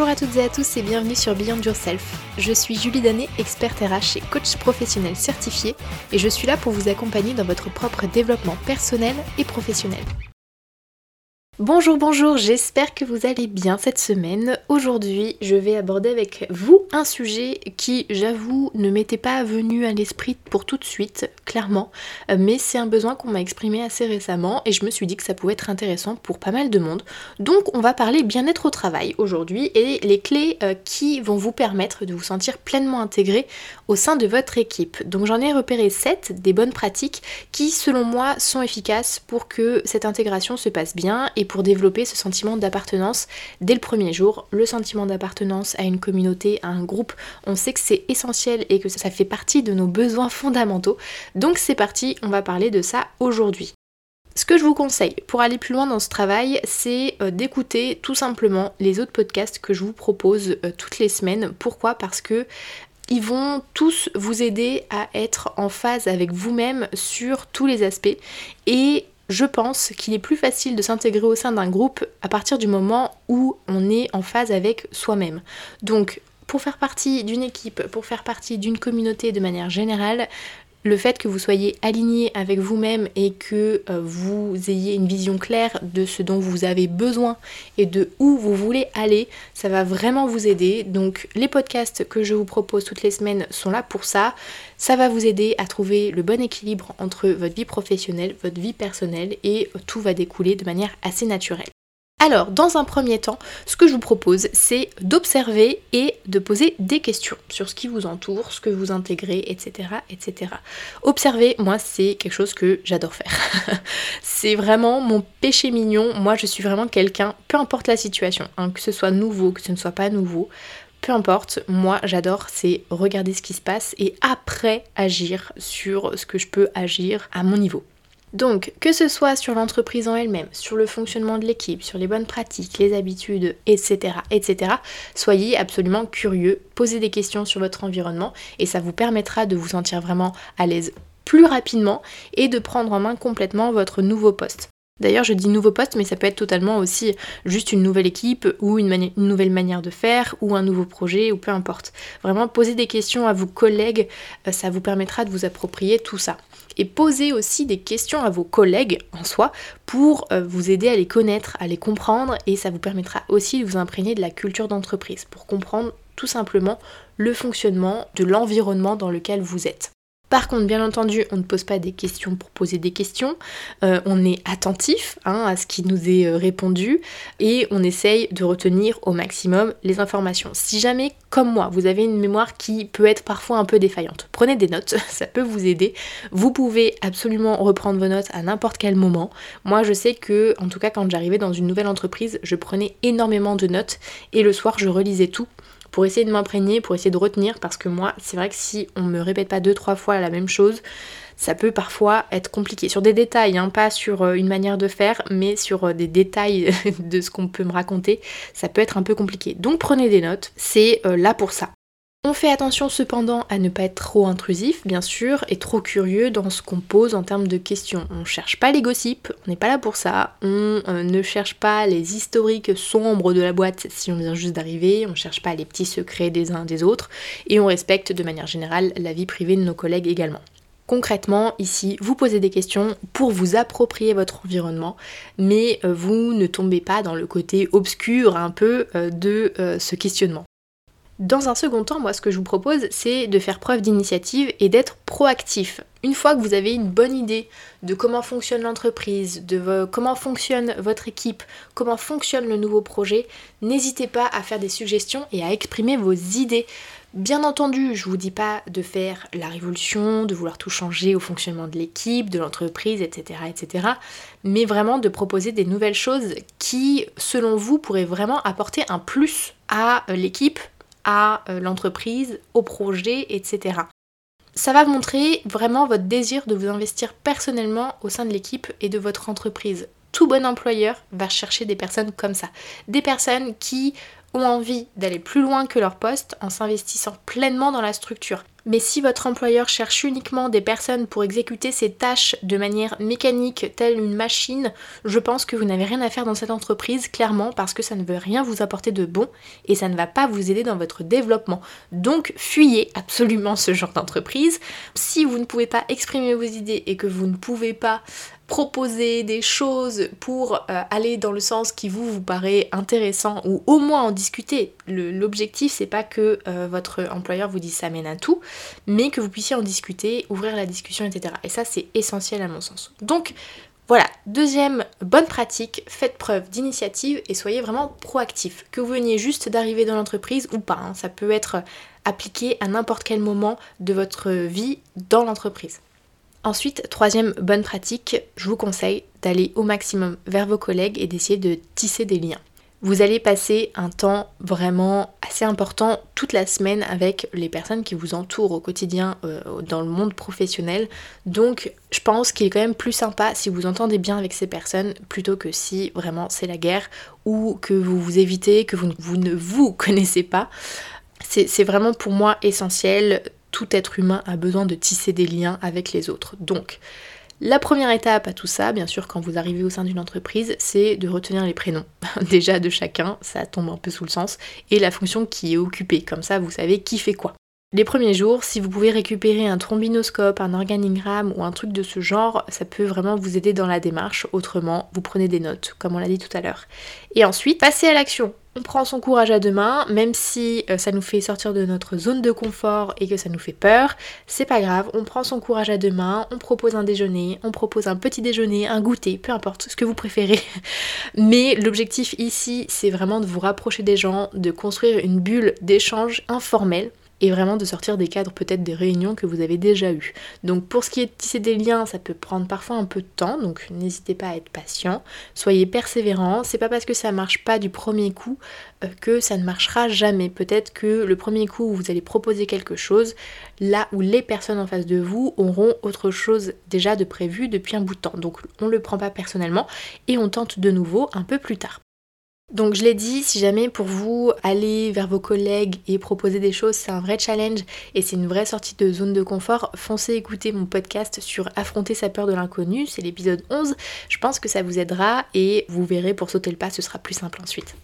Bonjour à toutes et à tous et bienvenue sur Beyond Yourself. Je suis Julie Danet, experte RH et coach professionnel certifié et je suis là pour vous accompagner dans votre propre développement personnel et professionnel. Bonjour, bonjour, j'espère que vous allez bien cette semaine. Aujourd'hui, je vais aborder avec vous un sujet qui, j'avoue, ne m'était pas venu à l'esprit pour tout de suite, clairement, mais c'est un besoin qu'on m'a exprimé assez récemment et je me suis dit que ça pouvait être intéressant pour pas mal de monde. Donc, on va parler bien-être au travail aujourd'hui et les clés euh, qui vont vous permettre de vous sentir pleinement intégré au sein de votre équipe. Donc, j'en ai repéré 7 des bonnes pratiques qui, selon moi, sont efficaces pour que cette intégration se passe bien et pour développer ce sentiment d'appartenance dès le premier jour. Le sentiment d'appartenance à une communauté, à un groupe, on sait que c'est essentiel et que ça fait partie de nos besoins fondamentaux. Donc c'est parti, on va parler de ça aujourd'hui. Ce que je vous conseille pour aller plus loin dans ce travail, c'est euh, d'écouter tout simplement les autres podcasts que je vous propose euh, toutes les semaines. Pourquoi? Parce que ils vont tous vous aider à être en phase avec vous-même sur tous les aspects et je pense qu'il est plus facile de s'intégrer au sein d'un groupe à partir du moment où on est en phase avec soi-même. Donc pour faire partie d'une équipe, pour faire partie d'une communauté de manière générale, le fait que vous soyez aligné avec vous-même et que euh, vous ayez une vision claire de ce dont vous avez besoin et de où vous voulez aller, ça va vraiment vous aider. Donc les podcasts que je vous propose toutes les semaines sont là pour ça. Ça va vous aider à trouver le bon équilibre entre votre vie professionnelle, votre vie personnelle et tout va découler de manière assez naturelle. Alors, dans un premier temps, ce que je vous propose, c'est d'observer et de poser des questions sur ce qui vous entoure, ce que vous intégrez, etc. etc. Observer, moi, c'est quelque chose que j'adore faire. c'est vraiment mon péché mignon. Moi, je suis vraiment quelqu'un, peu importe la situation, hein, que ce soit nouveau, que ce ne soit pas nouveau, peu importe, moi j'adore, c'est regarder ce qui se passe et après agir sur ce que je peux agir à mon niveau. Donc, que ce soit sur l'entreprise en elle-même, sur le fonctionnement de l'équipe, sur les bonnes pratiques, les habitudes, etc., etc., soyez absolument curieux, posez des questions sur votre environnement et ça vous permettra de vous sentir vraiment à l'aise plus rapidement et de prendre en main complètement votre nouveau poste. D'ailleurs, je dis nouveau poste, mais ça peut être totalement aussi juste une nouvelle équipe ou une, nouvelle manière de faire ou un nouveau projet ou peu importe. Vraiment, poser des questions à vos collègues, euh, ça vous permettra de vous approprier tout ça et posez aussi des questions à vos collègues en soi pour euh, vous aider à les connaître, à les comprendre et ça vous permettra aussi de vous imprégner de la culture d'entreprise pour comprendre tout simplement le fonctionnement de l'environnement dans lequel vous êtes. Par contre, bien entendu, on ne pose pas des questions pour poser des questions, euh, on est attentif hein, à ce qui nous est euh, répondu et on essaye de retenir au maximum les informations. Si jamais, comme moi, vous avez une mémoire qui peut être parfois un peu défaillante, prenez des notes, ça peut vous aider. Vous pouvez absolument reprendre vos notes à n'importe quel moment. Moi, je sais que, en tout cas, quand j'arrivais dans une nouvelle entreprise, je prenais énormément de notes et le soir, je relisais tout pour essayer de m'imprégner, pour essayer de retenir, parce que moi, c'est vrai que si on me répète pas deux, trois fois la même chose, ça peut parfois être compliqué. Sur des détails, hein, pas sur euh, une manière de faire, mais sur euh, des détails de ce qu'on peut me raconter, ça peut être un peu compliqué. Donc prenez des notes, c'est euh, là pour ça. On fait attention cependant à ne pas être trop intrusif, bien sûr, et trop curieux dans ce qu'on pose en termes de questions. On ne cherche pas les gossips, on n'est pas là pour ça. On euh, ne cherche pas les historiques sombres de la boîte si on vient juste d'arriver. On ne cherche pas les petits secrets des uns des autres. Et on respecte de manière générale la vie privée de nos collègues également. Concrètement, ici, vous posez des questions pour vous approprier votre environnement, mais euh, vous ne tombez pas dans le côté obscur un peu euh, de ce questionnement. Dans un second temps, moi ce que je vous propose, c'est de faire preuve d'initiative et d'être proactif. Une fois que vous avez une bonne idée de comment fonctionne l'entreprise, de comment fonctionne votre équipe, comment fonctionne le nouveau projet, n'hésitez pas à faire des suggestions et à exprimer vos idées. Bien entendu, je vous dis pas de faire la révolution, de vouloir tout changer au fonctionnement de l'équipe, de l'entreprise, etc., etc. Mais vraiment de proposer des nouvelles choses qui, selon vous, pourraient vraiment apporter un plus à l'équipe à euh, l'entreprise, au projet, etc. Ça va montrer vraiment votre désir de vous investir personnellement au sein de l'équipe et de votre entreprise. Tout bon employeur va chercher des personnes comme ça. Des personnes qui ont envie d'aller plus loin que leur poste en s'investissant pleinement dans la structure. Mais si votre employeur cherche uniquement des personnes pour exécuter ses tâches de manière mécanique, telle une machine, je pense que vous n'avez rien à faire dans cette entreprise, clairement, parce que ça ne veut rien vous apporter de bon et ça ne va pas vous aider dans votre développement. Donc fuyez absolument ce genre d'entreprise. Si vous ne pouvez pas exprimer vos idées et que vous ne pouvez pas proposer des choses pour euh, aller dans le sens qui vous vous paraît intéressant ou au moins en discuter. L'objectif c'est pas que euh, votre employeur vous dise ça mène à tout, mais que vous puissiez en discuter, ouvrir la discussion, etc. Et ça c'est essentiel à mon sens. Donc voilà, deuxième bonne pratique, faites preuve d'initiative et soyez vraiment proactif. Que vous veniez juste d'arriver dans l'entreprise ou pas, hein. ça peut être appliqué à n'importe quel moment de votre vie dans l'entreprise. Ensuite, troisième bonne pratique, je vous conseille d'aller au maximum vers vos collègues et d'essayer de tisser des liens. Vous allez passer un temps vraiment assez important toute la semaine avec les personnes qui vous entourent au quotidien euh, dans le monde professionnel. Donc je pense qu'il est quand même plus sympa si vous entendez bien avec ces personnes plutôt que si vraiment c'est la guerre ou que vous vous évitez, que vous, vous ne vous connaissez pas. C'est vraiment pour moi essentiel tout être humain a besoin de tisser des liens avec les autres. Donc, la première étape à tout ça, bien sûr, quand vous arrivez au sein d'une entreprise, c'est de retenir les prénoms. Déjà de chacun, ça tombe un peu sous le sens, et la fonction qui est occupée. Comme ça, vous savez qui fait quoi. Les premiers jours, si vous pouvez récupérer un trombinoscope, un organigramme ou un truc de ce genre, ça peut vraiment vous aider dans la démarche. Autrement, vous prenez des notes, comme on l'a dit tout à l'heure. Et ensuite, passez à l'action. On prend son courage à deux mains, même si euh, ça nous fait sortir de notre zone de confort et que ça nous fait peur, c'est pas grave, on prend son courage à deux mains, on propose un déjeuner, on propose un petit déjeuner, un goûter, peu importe ce que vous préférez. Mais l'objectif ici, c'est vraiment de vous rapprocher des gens, de construire une bulle d'échange informelle et vraiment de sortir des cadres peut-être des réunions que vous avez déjà eues. Donc pour ce qui est de tisser des liens, ça peut prendre parfois un peu de temps, donc n'hésitez pas à être patient, soyez persévérant, c'est pas parce que ça marche pas du premier coup euh, que ça ne marchera jamais. Peut-être que le premier coup où vous allez proposer quelque chose, là où les personnes en face de vous auront autre chose déjà de prévu depuis un bout de temps. Donc on le prend pas personnellement et on tente de nouveau un peu plus tard. Donc je l'ai dit, si jamais pour vous aller vers vos collègues et proposer des choses, c'est un vrai challenge et c'est une vraie sortie de zone de confort, foncez écouter mon podcast sur affronter sa peur de l'inconnu, c'est l'épisode 11. Je pense que ça vous aidera et vous verrez pour sauter le pas, ce sera plus simple ensuite.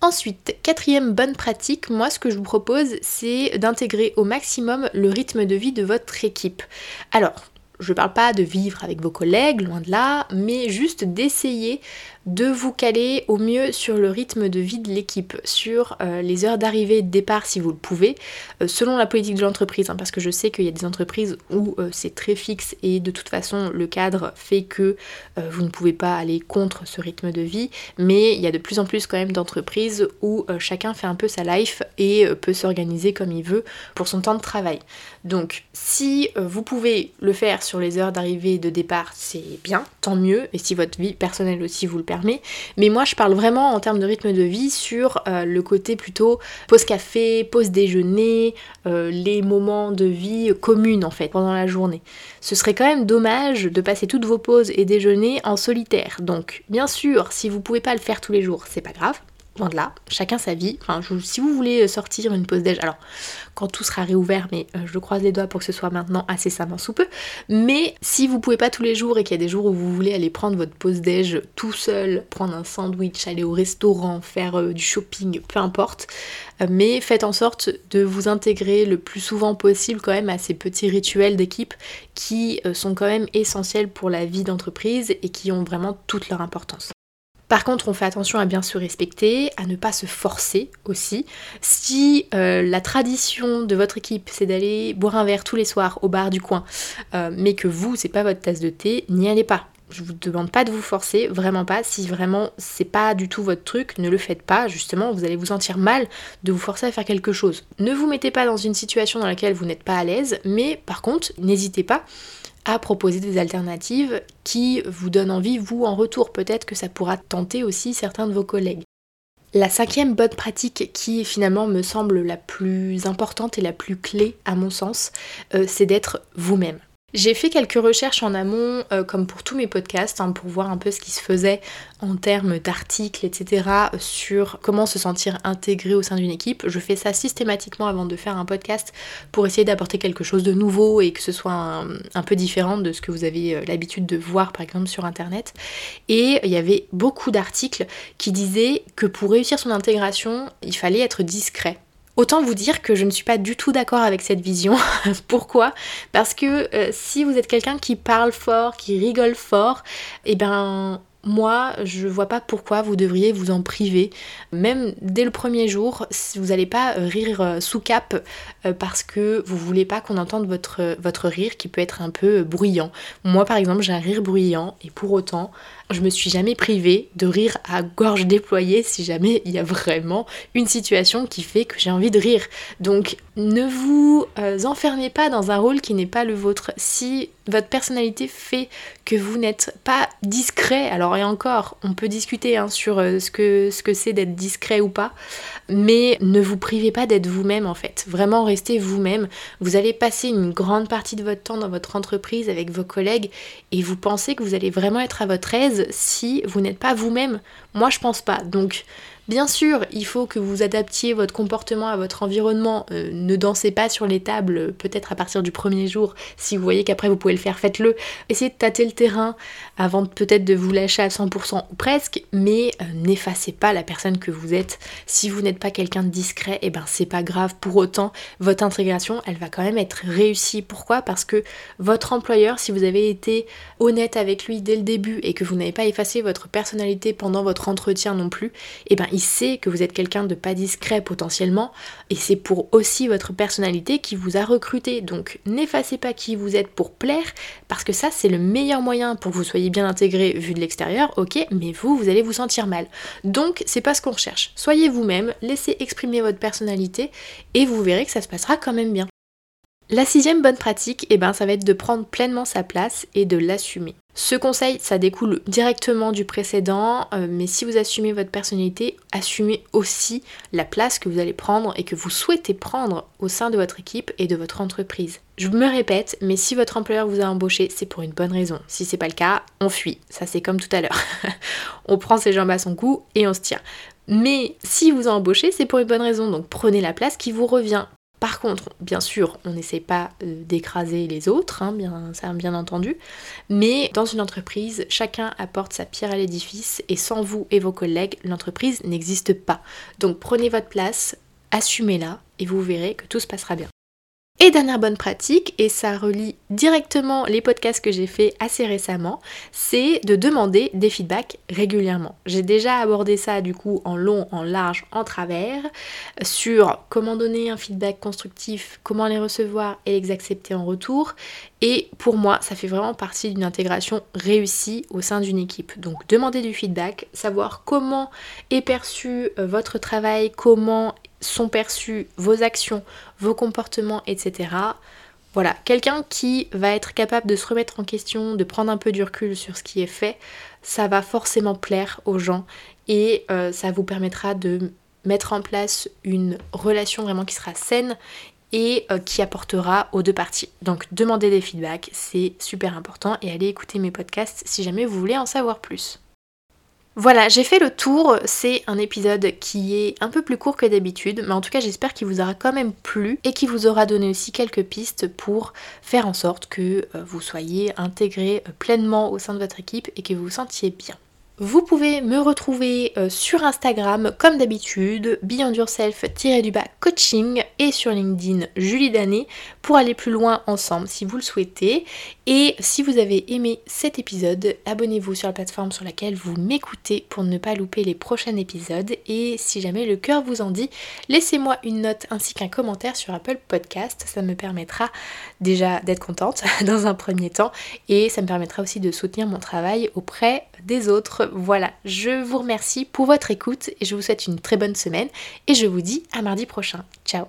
Ensuite, quatrième bonne pratique, moi ce que je vous propose c'est d'intégrer au maximum le rythme de vie de votre équipe. Alors, je ne parle pas de vivre avec vos collègues, loin de là, mais juste d'essayer de vous caler au mieux sur le rythme de vie de l'équipe, sur euh, les heures d'arrivée et de départ si vous le pouvez, euh, selon la politique de l'entreprise, hein, parce que je sais qu'il y a des entreprises où euh, c'est très fixe et de toute façon le cadre fait que vous ne pouvez pas aller contre ce rythme de vie, mais il y a de plus en plus quand même d'entreprises où chacun fait un peu sa life et peut s'organiser comme il veut pour son temps de travail. Donc si vous pouvez le faire sur les heures d'arrivée et de départ, c'est bien, tant mieux, et si votre vie personnelle aussi vous le mais moi, je parle vraiment en termes de rythme de vie sur euh, le côté plutôt pause café, pause déjeuner, euh, les moments de vie communes en fait pendant la journée. Ce serait quand même dommage de passer toutes vos pauses et déjeuners en solitaire. Donc, bien sûr, si vous pouvez pas le faire tous les jours, c'est pas grave. Loin de là, chacun sa vie. Si vous voulez sortir une pause déj, alors quand tout sera réouvert, mais euh, je croise les doigts pour que ce soit maintenant assez incessamment sous peu. Mais si vous pouvez pas tous les jours et qu'il y a des jours où vous voulez aller prendre votre pause déj tout seul, prendre un sandwich, aller au restaurant, faire euh, du shopping, peu importe, euh, mais faites en sorte de vous intégrer le plus souvent possible quand même à ces petits rituels d'équipe qui sont quand même essentiels pour la vie d'entreprise et qui ont vraiment toute leur importance. Par contre, on fait attention à bien se respecter, à ne pas se forcer aussi. Si euh, la tradition de votre équipe, c'est d'aller boire un verre tous les soirs au bar du coin, euh, mais que vous, c'est pas votre tasse de thé, n'y allez pas. Je vous demande pas de vous forcer, vraiment pas. Si vraiment c'est pas du tout votre truc, ne le faites pas. Justement, vous allez vous sentir mal de vous forcer à faire quelque chose. Ne vous mettez pas dans une situation dans laquelle vous n'êtes pas à l'aise, mais par contre, n'hésitez pas à proposer des alternatives qui vous donnent envie, vous, en retour. Peut-être que ça pourra tenter aussi certains de vos collègues. La cinquième bonne pratique qui finalement me semble la plus importante et la plus clé à mon sens, euh, c'est d'être vous-même. J'ai fait quelques recherches en amont, euh, comme pour tous mes podcasts, hein, pour voir un peu ce qui se faisait en termes d'articles, etc., sur comment se sentir intégré au sein d'une équipe. Je fais ça systématiquement avant de faire un podcast pour essayer d'apporter quelque chose de nouveau et que ce soit un, peu différent de ce que vous avez euh, l'habitude de voir, par exemple, sur Internet. Et il y avait beaucoup d'articles qui disaient que pour réussir son intégration, il fallait être discret. Autant vous dire que je ne suis pas du tout d'accord avec cette vision. Pourquoi? Parce que euh, si vous êtes quelqu'un qui parle fort, qui rigole fort, eh ben moi, je vois pas pourquoi vous devriez vous en priver. Même dès le premier jour, vous n'allez pas rire euh, sous cap euh, parce que vous voulez pas qu'on entende votre, votre rire qui peut être un peu bruyant. Moi, par exemple, j'ai un rire bruyant et pour autant, je me suis jamais privée de rire à gorge déployée si jamais il y a vraiment une situation qui fait que j'ai envie de rire. Donc ne vous euh, enfermez pas dans un rôle qui n'est pas le vôtre. Si votre personnalité fait que vous n'êtes pas discret, alors et encore, on peut discuter hein, sur euh, ce que ce que c'est d'être discret ou pas, mais ne vous privez pas d'être vous-même en fait. Vraiment restez vous-même. Vous allez passer une grande partie de votre temps dans votre entreprise avec vos collègues et vous pensez que vous allez vraiment être à votre aise si vous n'êtes pas vous-même. Moi je pense pas. Donc Bien sûr, il faut que vous adaptiez votre comportement à votre environnement. Euh, ne dansez pas sur les tables, euh, peut-être à partir du premier jour. Si vous voyez qu'après vous pouvez le faire, faites-le. Essayez de tâter le terrain avant peut-être de vous lâcher à 100% ou presque, mais euh, n'effacez pas la personne que vous êtes. Si vous n'êtes pas quelqu'un de discret, et eh ben c'est pas grave. Pour autant, votre intégration, elle va quand même être réussie. Pourquoi? Parce que votre employeur, si vous avez été honnête avec lui dès le début et que vous n'avez pas effacé votre personnalité pendant votre entretien non plus, et eh ben il sait que vous êtes quelqu'un de pas discret potentiellement, et c'est pour aussi votre personnalité qui vous a recruté. Donc n'effacez pas qui vous êtes pour plaire, parce que ça c'est le meilleur moyen pour que vous soyez bien intégré vu de l'extérieur, ok, mais vous, vous allez vous sentir mal. Donc c'est pas ce qu'on recherche. Soyez vous-même, laissez exprimer votre personnalité, et vous verrez que ça se passera quand même bien. La sixième bonne pratique, eh ben, ça va être de prendre pleinement sa place et de l'assumer. Ce conseil, ça découle directement du précédent, euh, mais si vous assumez votre personnalité, assumez aussi la place que vous allez prendre et que vous souhaitez prendre au sein de votre équipe et de votre entreprise. Je me répète, mais si votre employeur vous a embauché, c'est pour une bonne raison. Si c'est pas le cas, on fuit. Ça c'est comme tout à l'heure. on prend ses jambes à son cou et on se tient. Mais si vous a embauché, c'est pour une bonne raison. Donc prenez la place qui vous revient. Par contre, bien sûr, on n'essaie pas euh, d'écraser les autres, hein, bien, entendu, mais dans une entreprise, chacun apporte sa pierre à l'édifice et sans vous et vos collègues, l'entreprise n'existe pas. Donc prenez votre place, assumez-la et vous verrez que tout se passera bien. Et dernière bonne pratique, et ça relie directement les podcasts que j'ai fait assez récemment, c'est de demander des feedbacks régulièrement. J'ai déjà abordé ça du coup en long, en large, en travers, sur comment donner un feedback constructif, comment les recevoir et les accepter en retour. Et pour moi, ça fait vraiment partie d'une intégration réussie au sein d'une équipe. Donc demander du feedback, savoir comment est perçu euh, votre travail, comment sont perçus vos actions, vos comportements, etc. Voilà, quelqu'un qui va être capable de se remettre en question, de prendre un peu du recul sur ce qui est fait, ça va forcément plaire aux gens et euh, ça vous permettra de mettre en place une relation vraiment qui sera saine et euh, qui apportera aux deux parties. Donc demandez des feedbacks, c'est super important et allez écouter mes podcasts si jamais vous voulez en savoir plus. Voilà, j'ai fait le tour, c'est un épisode qui est un peu plus court que d'habitude, mais en tout cas j'espère qu'il vous aura quand même plu et qu'il vous aura donné aussi quelques pistes pour faire en sorte que euh, vous soyez intégré euh, pleinement au sein de votre équipe et que vous vous sentiez bien. Vous pouvez me retrouver euh, sur Instagram comme d'habitude, Beyond Yourself-du-bas coaching et sur LinkedIn Julie Danet pour aller plus loin ensemble si vous le souhaitez. Et si vous avez aimé cet épisode, abonnez-vous sur la plateforme sur laquelle vous m'écoutez pour ne pas louper les prochains épisodes. Et si jamais le cœur vous en dit, laissez-moi une note ainsi qu'un commentaire sur Apple Podcast. Ça me permettra déjà d'être contente dans un premier temps et ça me permettra aussi de soutenir mon travail auprès des Voilà, je vous remercie pour votre écoute et je vous souhaite une très bonne semaine et je vous dis à mardi prochain. Ciao